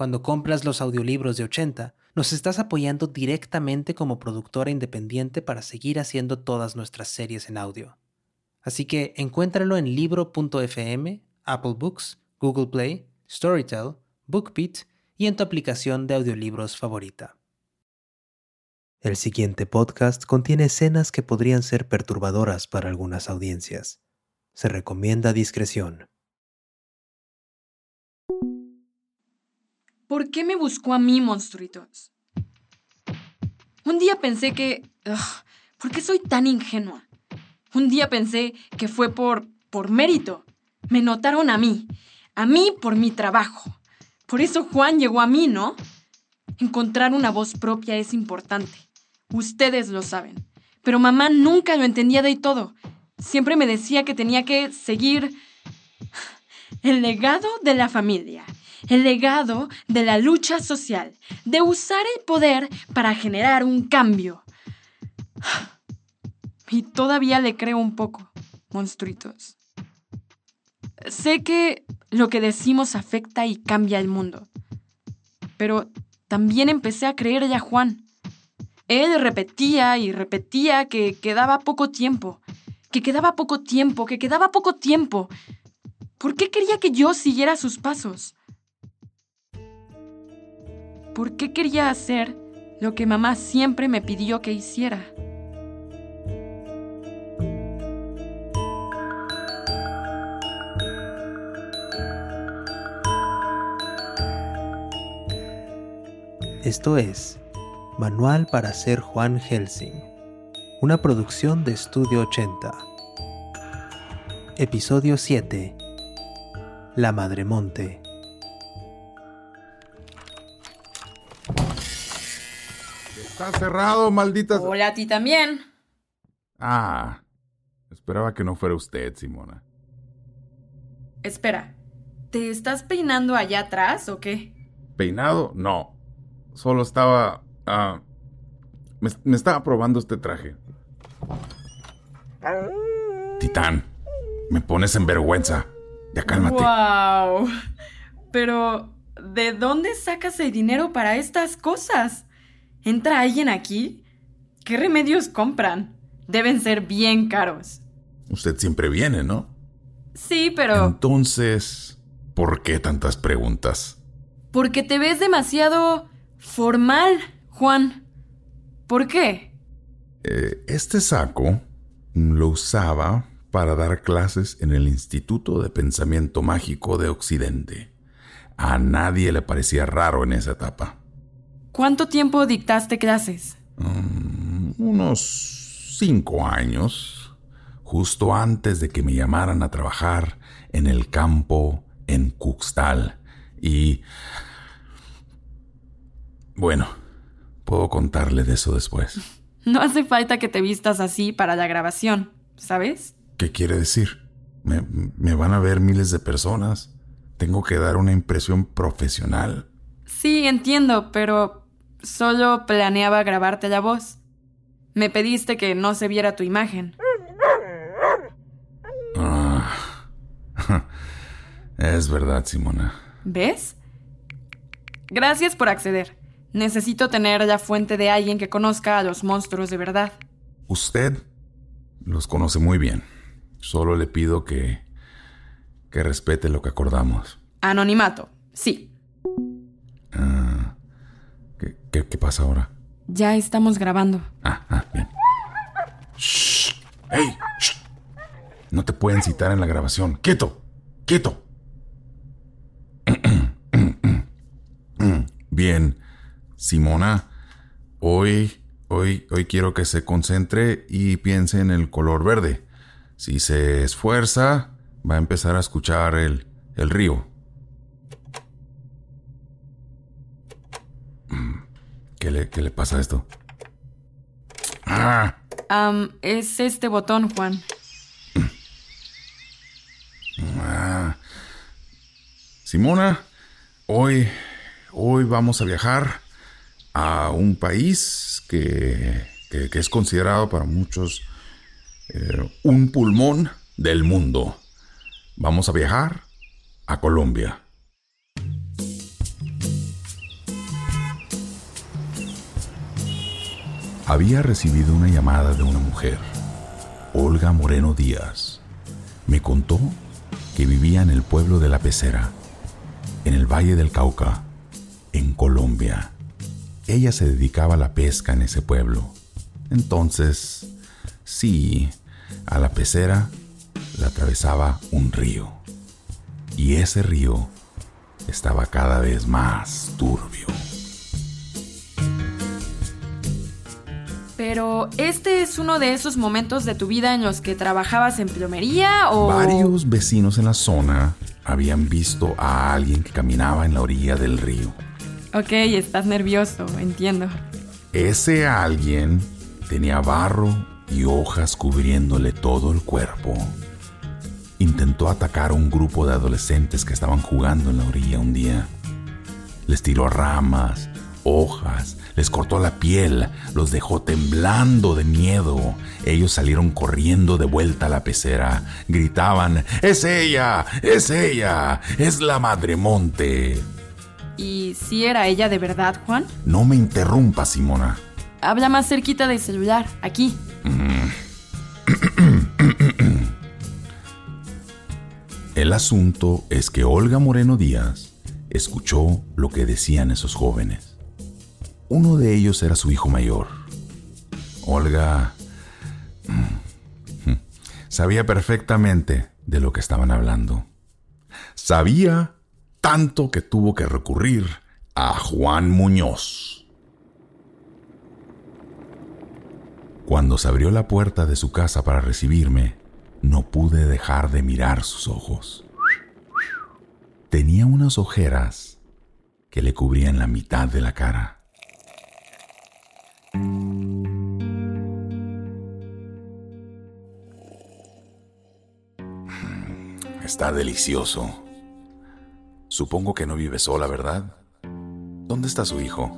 cuando compras los audiolibros de 80, nos estás apoyando directamente como productora independiente para seguir haciendo todas nuestras series en audio. Así que encuéntralo en libro.fm, Apple Books, Google Play, Storytel, BookBeat y en tu aplicación de audiolibros favorita. El siguiente podcast contiene escenas que podrían ser perturbadoras para algunas audiencias. Se recomienda discreción. ¿Por qué me buscó a mí, monstruitos? Un día pensé que... ¿Por qué soy tan ingenua? Un día pensé que fue por... por mérito. Me notaron a mí. A mí por mi trabajo. Por eso Juan llegó a mí, ¿no? Encontrar una voz propia es importante. Ustedes lo saben. Pero mamá nunca lo entendía de todo. Siempre me decía que tenía que seguir el legado de la familia el legado de la lucha social, de usar el poder para generar un cambio. Y todavía le creo un poco, monstruitos. Sé que lo que decimos afecta y cambia el mundo, pero también empecé a creerle a Juan. Él repetía y repetía que quedaba poco tiempo, que quedaba poco tiempo, que quedaba poco tiempo. ¿Por qué quería que yo siguiera sus pasos? ¿Por qué quería hacer lo que mamá siempre me pidió que hiciera? Esto es Manual para ser Juan Helsing, una producción de Estudio 80. Episodio 7. La Madre Está cerrado, maldita. Hola a ti también. Ah, esperaba que no fuera usted, Simona. Espera, ¿te estás peinando allá atrás o qué? ¿Peinado? No. Solo estaba... Ah, me, estaba probando este traje. Titán, me pones en vergüenza. Ya cálmate. ¡Wow! Pero, ¿de dónde sacas el dinero para estas cosas? ¿Entra alguien aquí? ¿Qué remedios compran? Deben ser bien caros. Usted siempre viene, ¿no? Sí, pero... Entonces, ¿por qué tantas preguntas? Porque te ves demasiado formal, Juan. ¿Por qué? Eh, este saco lo usaba para dar clases en el Instituto de Pensamiento Mágico de Occidente. A nadie le parecía raro en esa etapa. ¿Cuánto tiempo dictaste clases? Mm, unos cinco años, justo antes de que me llamaran a trabajar en el campo en Cuxtal. Y... Bueno, puedo contarle de eso después. No hace falta que te vistas así para la grabación, ¿sabes? ¿Qué quiere decir? Me, me van a ver miles de personas. Tengo que dar una impresión profesional. Sí, entiendo, pero solo planeaba grabarte la voz. Me pediste que no se viera tu imagen. Ah, es verdad, Simona. ¿Ves? Gracias por acceder. Necesito tener la fuente de alguien que conozca a los monstruos de verdad. Usted los conoce muy bien. Solo le pido que... que respete lo que acordamos. Anonimato, sí. ¿Qué, pasa ahora? Ya estamos grabando. Ah, ah bien. ¡Ey! No te pueden citar en la grabación. ¡Quieto! ¡Quieto! Bien, Simona, hoy, hoy, hoy quiero que se concentre y piense en el color verde. Si se esfuerza, va a empezar a escuchar el, el río. Mm. ¿Qué le, qué le pasa a esto? ¡Ah! Am, es este botón, Juan. Ah. Simona, hoy, hoy vamos a viajar a un país que, que- que es considerado para muchos eh, un pulmón del mundo. Vamos a viajar a Colombia. Había recibido una llamada de una mujer, Olga Moreno Díaz. Me contó que vivía en el pueblo de La Pecera, en el Valle del Cauca, en Colombia. Ella se dedicaba a la pesca en ese pueblo. Entonces, sí, a la pecera la atravesaba un río. Y ese río estaba cada vez más turbio. Pero, ¿este es uno de esos momentos de tu vida en los que trabajabas en plomería o...? Varios vecinos en la zona habían visto a alguien que caminaba en la orilla del río. Ok, estás nervioso, entiendo. Ese alguien tenía barro y hojas cubriéndole todo el cuerpo. Intentó atacar a un grupo de adolescentes que estaban jugando en la orilla un día. Les tiró ramas, hojas, les cortó la piel, los dejó temblando de miedo. Ellos salieron corriendo de vuelta a la pecera. Gritaban, ¡Es ella! ¡Es ella! ¡Es la Madre Monte! ¿Y si era ella de verdad, Juan? No me interrumpas, Simona. Habla más cerquita del celular, aquí. El asunto es que Olga Moreno Díaz escuchó lo que decían esos jóvenes. Uno de ellos era su hijo mayor. Olga mm, sabía perfectamente de lo que estaban hablando. Sabía tanto que tuvo que recurrir a Juan Muñoz. Cuando se abrió la puerta de su casa para recibirme, no pude dejar de mirar sus ojos. Tenía unas ojeras que le cubrían la mitad de la cara. Está delicioso. Supongo que no vive sola, ¿verdad? ¿Dónde está su hijo?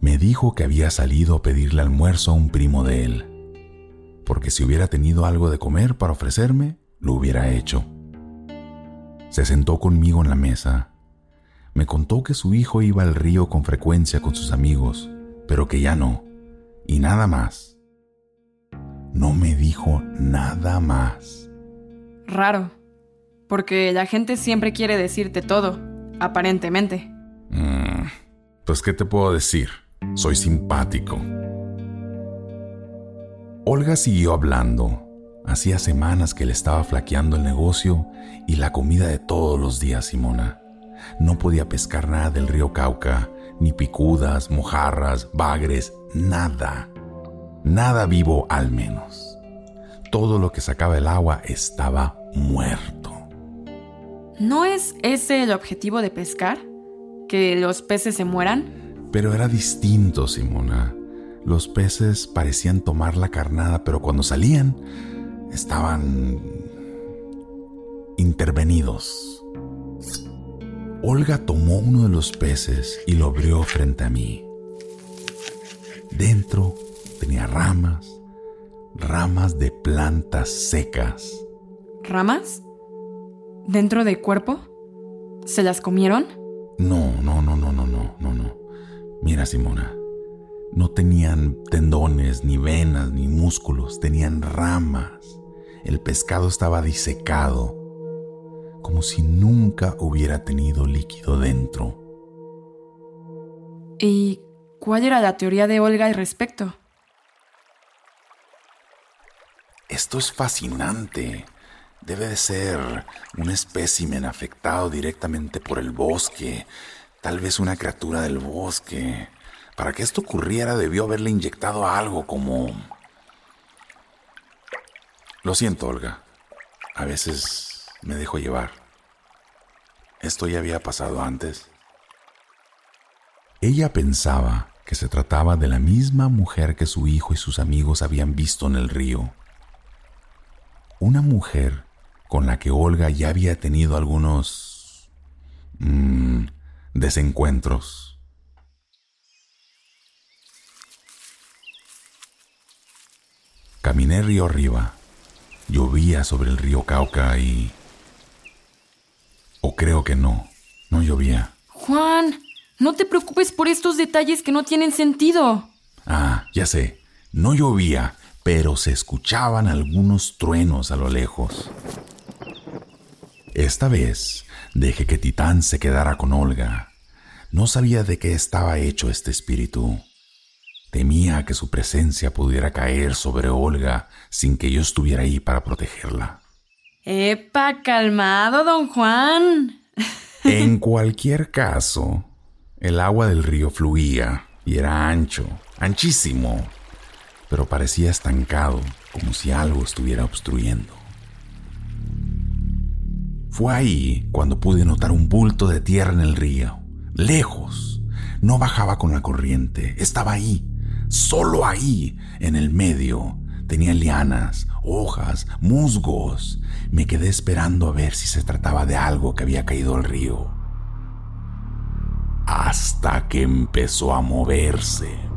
Me dijo que había salido a pedirle almuerzo a un primo de él, porque si hubiera tenido algo de comer para ofrecerme, lo hubiera hecho. Se sentó conmigo en la mesa. Me contó que su hijo iba al río con frecuencia con sus amigos, pero que ya no, y nada más. No me dijo nada más. Raro. Porque la gente siempre quiere decirte todo, aparentemente. Mm, pues, ¿qué te puedo decir? Soy simpático. Olga siguió hablando. Hacía semanas que le estaba flaqueando el negocio y la comida de todos los días, Simona. No podía pescar nada del río Cauca, ni picudas, mojarras, bagres, nada. Nada vivo al menos. Todo lo que sacaba el agua estaba muerto. ¿No es ese el objetivo de pescar? ¿Que los peces se mueran? Pero era distinto, Simona. Los peces parecían tomar la carnada, pero cuando salían estaban intervenidos. Olga tomó uno de los peces y lo abrió frente a mí. Dentro tenía ramas, ramas de plantas secas. ¿Ramas? ¿Dentro del cuerpo? ¿Se las comieron? No, no, no, no, no, no, no, no. Mira, Simona, no tenían tendones, ni venas, ni músculos, tenían ramas. El pescado estaba disecado, como si nunca hubiera tenido líquido dentro. ¿Y cuál era la teoría de Olga al respecto? Esto es fascinante. Debe de ser un espécimen afectado directamente por el bosque, tal vez una criatura del bosque. Para que esto ocurriera debió haberle inyectado algo como... Lo siento, Olga. A veces me dejo llevar. Esto ya había pasado antes. Ella pensaba que se trataba de la misma mujer que su hijo y sus amigos habían visto en el río. Una mujer con la que Olga ya había tenido algunos mm, desencuentros. Caminé río arriba. Llovía sobre el río Cauca y... O creo que no, no llovía. Juan, no te preocupes por estos detalles que no tienen sentido. Ah, ya sé, no llovía, pero se escuchaban algunos truenos a lo lejos. Esta vez dejé que Titán se quedara con Olga. No sabía de qué estaba hecho este espíritu. Temía que su presencia pudiera caer sobre Olga sin que yo estuviera ahí para protegerla. ¡Epa, calmado, don Juan! En cualquier caso, el agua del río fluía y era ancho, anchísimo, pero parecía estancado, como si algo estuviera obstruyendo. Fue ahí cuando pude notar un bulto de tierra en el río, lejos. No bajaba con la corriente, estaba ahí, solo ahí, en el medio. Tenía lianas, hojas, musgos. Me quedé esperando a ver si se trataba de algo que había caído al río. Hasta que empezó a moverse.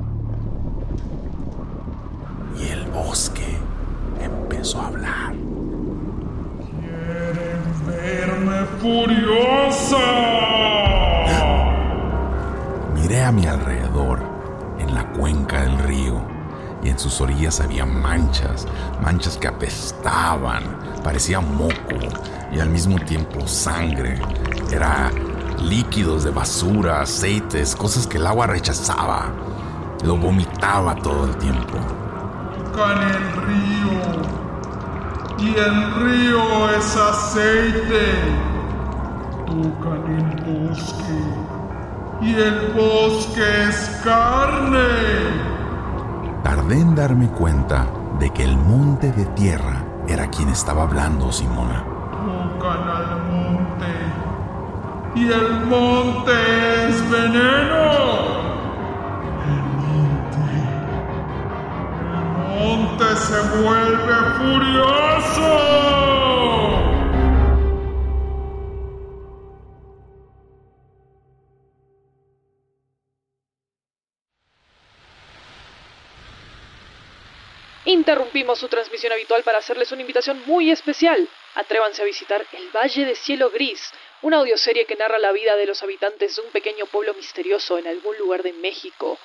Y en sus orillas había manchas, manchas que apestaban, parecía moco y al mismo tiempo sangre. Era líquidos de basura, aceites, cosas que el agua rechazaba. Lo vomitaba todo el tiempo. Tocan el río. Y el río es aceite. Tocan el bosque. Y el bosque es carne. Tardé darme cuenta de que el monte de tierra era quien estaba hablando, Simona. Tocan al monte. Y el monte es veneno. El monte. El monte se vuelve furioso. Interrumpimos su transmisión habitual para hacerles una invitación muy especial. Atrévanse a visitar El Valle de Cielo Gris, una audioserie que narra la vida de los habitantes de un pequeño pueblo misterioso en algún lugar de México,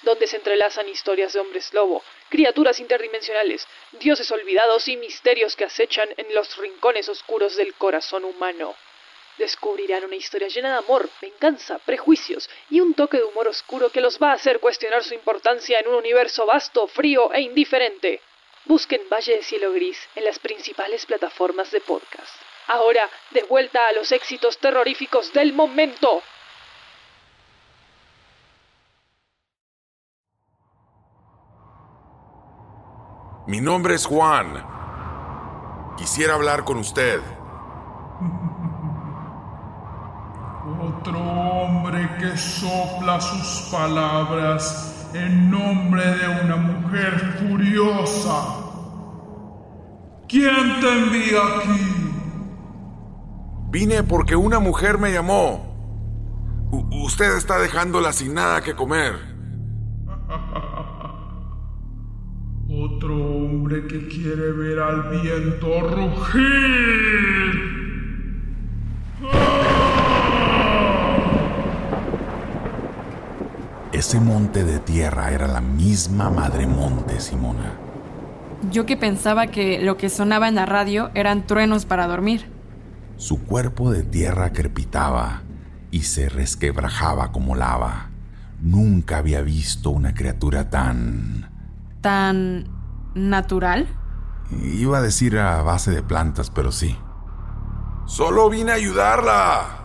donde se entrelazan historias de hombres lobo, criaturas interdimensionales, dioses olvidados y misterios que acechan en los rincones oscuros del corazón humano. Descubrirán una historia llena de amor, venganza, prejuicios y un toque de humor oscuro que los va a hacer cuestionar su importancia en un universo vasto, frío e indiferente. Busquen Valle de Cielo Gris en las principales plataformas de podcast. Ahora, de vuelta a los éxitos terroríficos del momento. Mi nombre es Juan. Quisiera hablar con usted. Otro hombre que sopla sus palabras en nombre de una mujer furiosa. ¿Quién te envía aquí? Vine porque una mujer me llamó. U- usted está dejándola sin nada que comer. Otro hombre que quiere ver al viento rugir. Ese monte de tierra era la misma madre monte, Simona. Yo que pensaba que lo que sonaba en la radio eran truenos para dormir. Su cuerpo de tierra crepitaba y se resquebrajaba como lava. Nunca había visto una criatura tan... ¿Tan natural? Iba a decir a base de plantas, pero sí. Solo vine a ayudarla.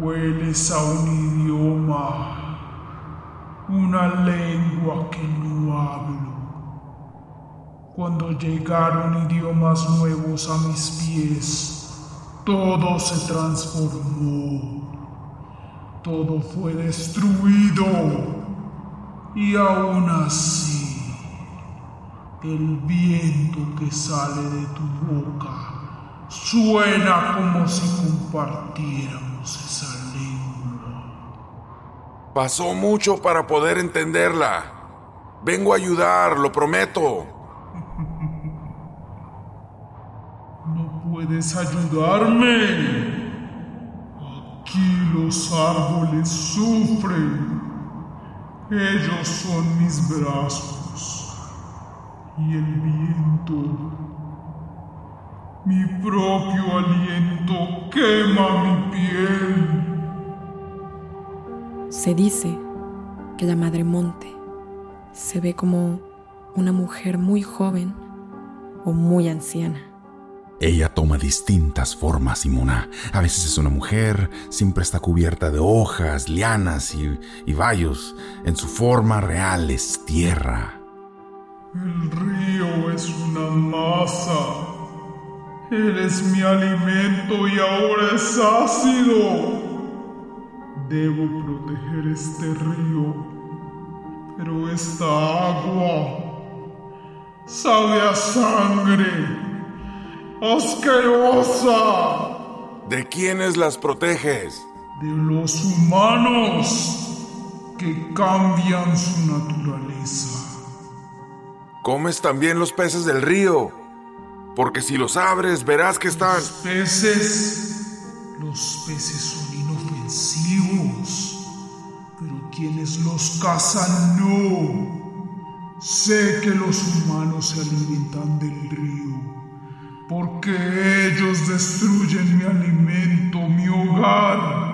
Hueles a un idioma, una lengua que no hablo. Cuando llegaron idiomas nuevos a mis pies, todo se transformó. todo fue destruido. Y aún así, el viento que sale de tu boca suena como si compartiéramos esa. Pasó mucho para poder entenderla. Vengo a ayudar, lo prometo. No puedes ayudarme. Aquí los árboles sufren. Ellos son mis brazos. Y el viento, mi propio aliento quema mi piel. Se dice que la Madre Monte se ve como una mujer muy joven o muy anciana. Ella toma distintas formas, Simona. A veces es una mujer, siempre está cubierta de hojas, lianas y, y vallos. En su forma real es tierra. El río es una masa. Él es mi alimento y ahora es ácido. Debo proteger este río. Pero esta agua sabe a sangre. ¡Asquerosa! ¿De quiénes las proteges? De los humanos que cambian su naturaleza. ¿Comes también los peces del río? Porque si los abres verás que están... Los peces. Los peces son Pero quienes los cazan no. Sé que los humanos se alimentan del río. Porque ellos destruyen mi alimento, mi hogar.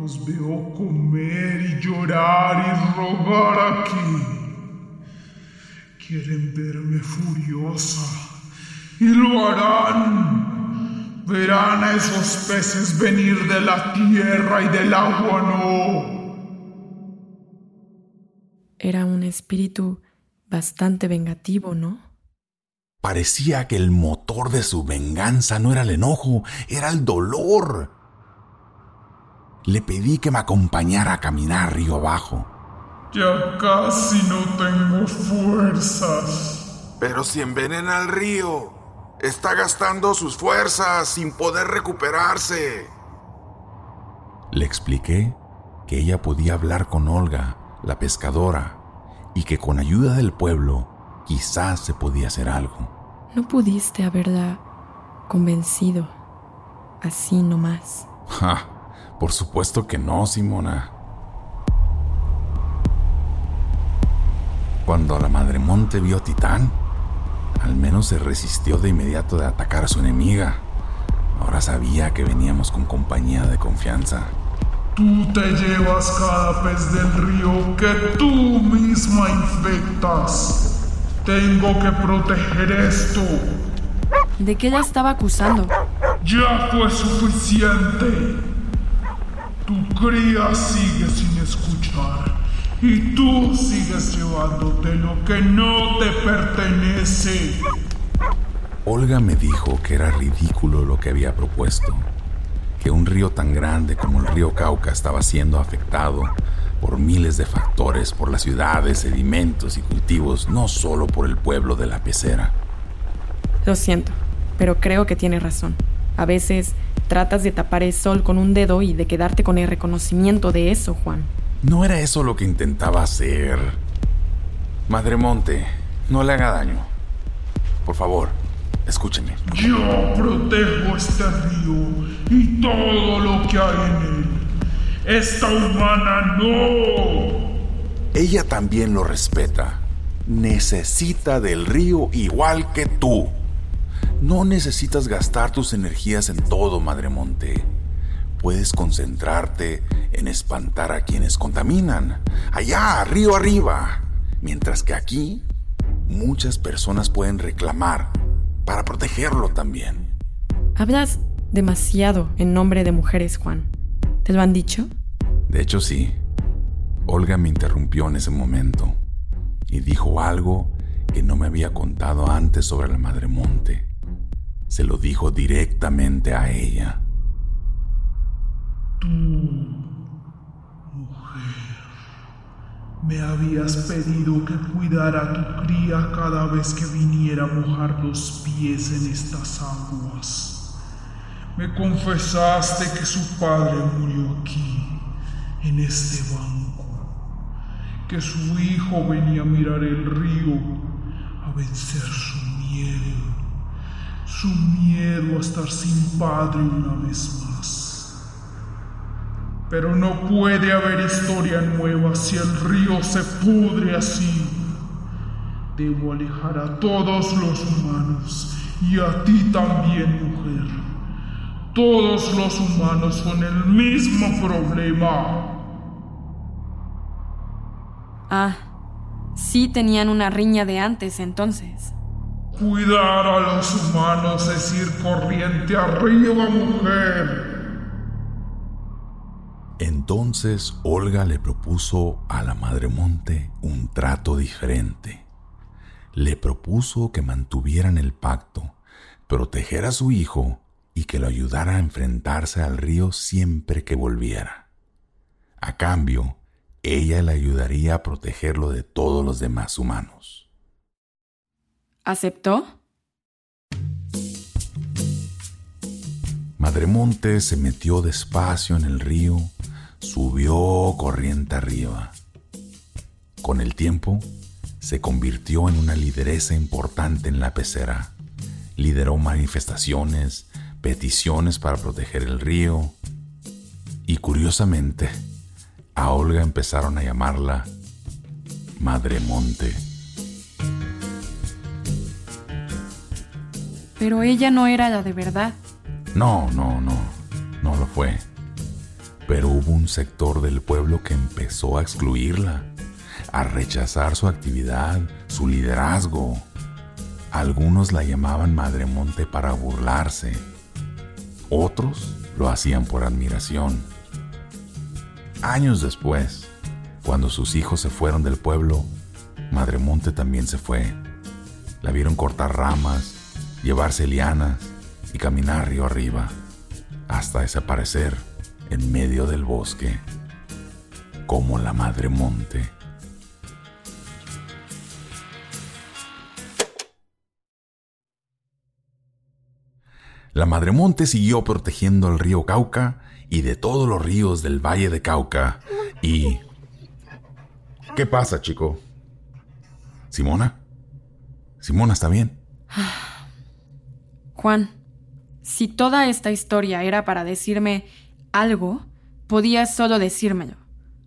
Los veo comer y llorar y rogar aquí. Quieren verme furiosa y lo harán. Verán a esos peces venir de la tierra y del agua no. Era un espíritu bastante vengativo, ¿no? Parecía que el motor de su venganza no era el enojo, era el dolor. Le pedí que me acompañara a caminar río abajo. Ya casi no tengo fuerzas. Pero si envenena el río, está gastando sus fuerzas sin poder recuperarse. Le expliqué que ella podía hablar con Olga, la pescadora, y que con ayuda del pueblo quizás se podía hacer algo. No pudiste haberla convencido así nomás. Ja, por supuesto que no, Simona. Cuando la Madre Monte vio a Titán, al menos se resistió de inmediato de atacar a su enemiga. Ahora sabía que veníamos con compañía de confianza. Tú te llevas cada pez del río que tú misma infectas. Tengo que proteger esto. ¿De qué la estaba acusando? Ya fue suficiente. Tu cría sigue sin. Y tú sigues llevándote lo que no te pertenece. Olga me dijo que era ridículo lo que había propuesto, que un río tan grande como el río Cauca estaba siendo afectado por miles de factores, por las ciudades, sedimentos y cultivos, no solo por el pueblo de la pecera. Lo siento, pero creo que tiene razón. A veces tratas de tapar el sol con un dedo y de quedarte con el reconocimiento de eso, Juan. No era eso lo que intentaba hacer. Madre Monte, no le haga daño. Por favor, escúcheme. Yo protejo este río y todo lo que hay en él. Esta humana no. Ella también lo respeta. Necesita del río igual que tú. No necesitas gastar tus energías en todo, Madre Monte. Puedes concentrarte en espantar a quienes contaminan, allá, río arriba. Mientras que aquí, muchas personas pueden reclamar para protegerlo también. Hablas demasiado en nombre de mujeres, Juan. ¿Te lo han dicho? De hecho, sí. Olga me interrumpió en ese momento y dijo algo que no me había contado antes sobre la Madre Monte. Se lo dijo directamente a ella. Tú Me habías pedido que cuidara a tu cría cada vez que viniera a mojar los pies en estas aguas. Me confesaste que su padre murió aquí, en este banco, que su hijo venía a mirar el río, a vencer su miedo, su miedo a estar sin padre una vez más. Pero no puede haber historia nueva si el río se pudre así. Debo alejar a todos los humanos y a ti también, mujer. Todos los humanos son el mismo problema. Ah, sí tenían una riña de antes entonces. Cuidar a los humanos es ir corriente arriba, mujer. Entonces Olga le propuso a la Madre Monte un trato diferente. Le propuso que mantuvieran el pacto, proteger a su hijo y que lo ayudara a enfrentarse al río siempre que volviera. A cambio, ella le ayudaría a protegerlo de todos los demás humanos. ¿Aceptó? Madremonte se metió despacio en el río, subió corriente arriba. Con el tiempo, se convirtió en una lideresa importante en la pecera. Lideró manifestaciones, peticiones para proteger el río. Y curiosamente, a Olga empezaron a llamarla Madre Monte. Pero ella no era la de verdad. No, no, no, no lo fue. Pero hubo un sector del pueblo que empezó a excluirla, a rechazar su actividad, su liderazgo. Algunos la llamaban Madre Monte para burlarse. Otros lo hacían por admiración. Años después, cuando sus hijos se fueron del pueblo, Madre Monte también se fue. La vieron cortar ramas, llevarse lianas y caminar río arriba, hasta desaparecer en medio del bosque, como la Madre Monte. La Madre Monte siguió protegiendo el río Cauca y de todos los ríos del Valle de Cauca. Y... ¿Qué pasa, chico? ¿Simona? ¿Simona está bien? Juan, si toda esta historia era para decirme algo, podías solo decírmelo.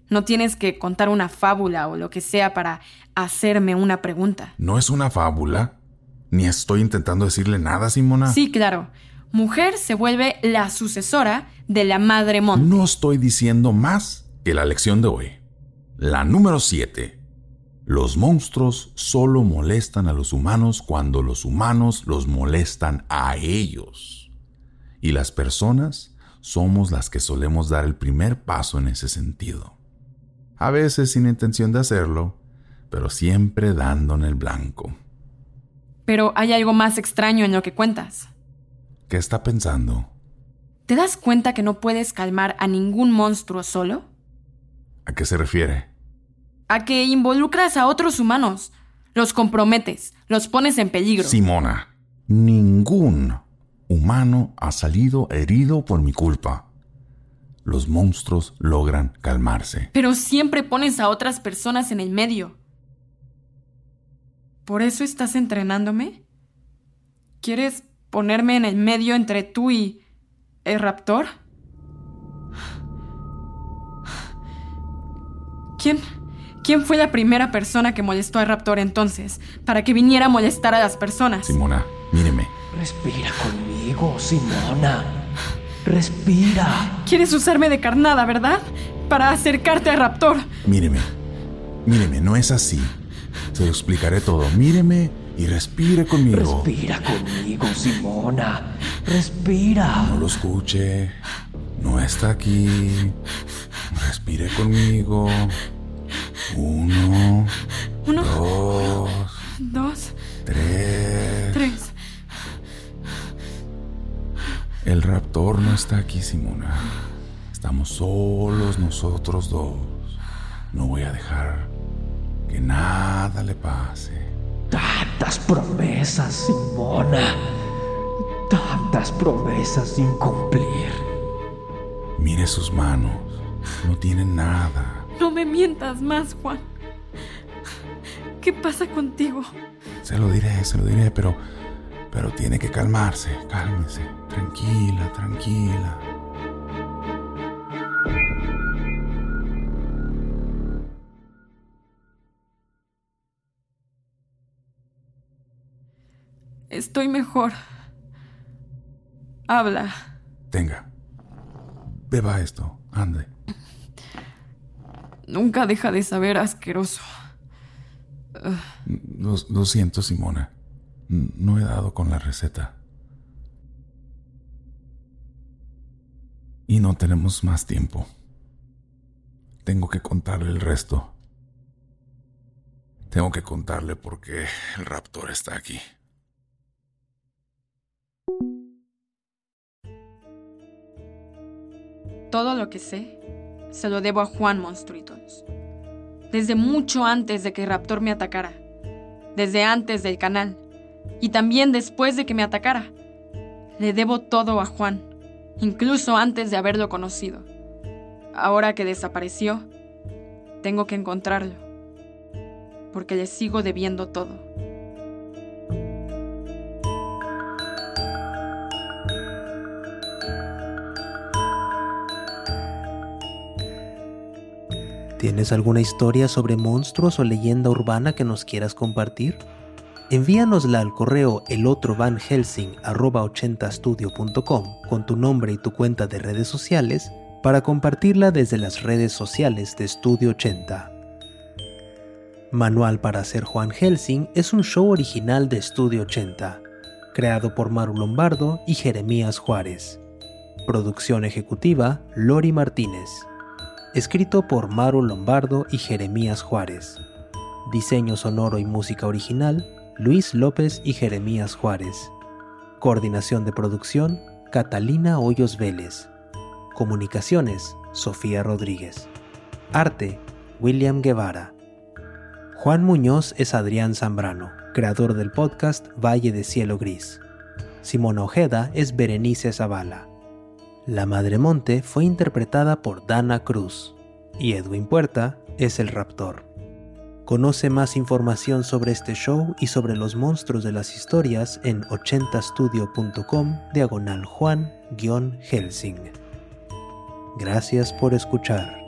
No tienes que contar una fábula o lo que sea para hacerme una pregunta. No es una fábula. Ni estoy intentando decirle nada, Simona. Sí, claro. Mujer se vuelve la sucesora de la Madre Monte. No estoy diciendo más que la lección de hoy. La número 7. Los monstruos solo molestan a los humanos cuando los humanos los molestan a ellos. Y las personas somos las que solemos dar el primer paso en ese sentido. A veces sin intención de hacerlo, pero siempre dando en el blanco. Pero hay algo más extraño en lo que cuentas. ¿Qué está pensando? ¿Te das cuenta que no puedes calmar a ningún monstruo solo? ¿A qué se refiere? A que involucras a otros humanos, los comprometes, los pones en peligro. Simona, ningún humano ha salido herido por mi culpa. Los monstruos logran calmarse. Pero siempre pones a otras personas en el medio. ¿Por eso estás entrenándome? ¿Quieres ponerme en el medio entre tú y el raptor? ¿Quién? ¿Quién fue la primera persona que molestó al raptor entonces para que viniera a molestar a las personas? Simona, míreme. Respira conmigo, Simona. Respira. Quieres usarme de carnada, ¿verdad? Para acercarte al raptor. Míreme. Míreme, no es así. Se lo explicaré todo. Míreme y respire conmigo. Respira conmigo, Simona. Respira. No lo escuche. No está aquí. Respire conmigo. Uno. Uno. Dos. Dos. Tres. Tres. El raptor no está aquí, Simona. Estamos solos nosotros dos. No voy a dejar que nada le pase. Tantas promesas, Simona. Tantas promesas sin cumplir. Mire sus manos. No tienen nada. No me mientas más, Juan. ¿Qué pasa contigo? Se lo diré, se lo diré, pero. Pero tiene que calmarse. Cálmese. Tranquila, tranquila. Estoy mejor. Habla. Tenga. Beba esto. Ande. Nunca deja de saber asqueroso. Lo, lo siento, Simona. No he dado con la receta. Y no tenemos más tiempo. Tengo que contarle el resto. Tengo que contarle por qué el raptor está aquí. Todo lo que sé se lo debo a Juan Monstruitos. Desde mucho antes de que Raptor me atacara. Desde antes del canal. Y también después de que me atacara. Le debo todo a Juan, incluso antes de haberlo conocido. Ahora que desapareció, tengo que encontrarlo, porque le sigo debiendo todo. ¿Tienes alguna historia sobre monstruos o leyenda urbana que nos quieras compartir? Envíanosla al correo elotrovanhelsing.80studio.com con tu nombre y tu cuenta de redes sociales para compartirla desde las redes sociales de Estudio 80. Manual para ser Juan Helsing es un show original de Estudio 80, creado por Maru Lombardo y Jeremías Juárez. Producción ejecutiva Lori Martínez. Escrito por Maru Lombardo y Jeremías Juárez. Diseño sonoro y música original Luis López y Jeremías Juárez. Coordinación de producción Catalina Hoyos Vélez. Comunicaciones Sofía Rodríguez. Arte William Guevara. Juan Muñoz es Adrián Zambrano, creador del podcast Valle de Cielo Gris. Simona Ojeda es Berenice Zavala. La Madre Monte fue interpretada por Dana Cruz y Edwin Puerta es el raptor. Conoce más información sobre este show y sobre los monstruos de las historias en 80studio.com diagonal Juan-Helsing. Gracias por escuchar.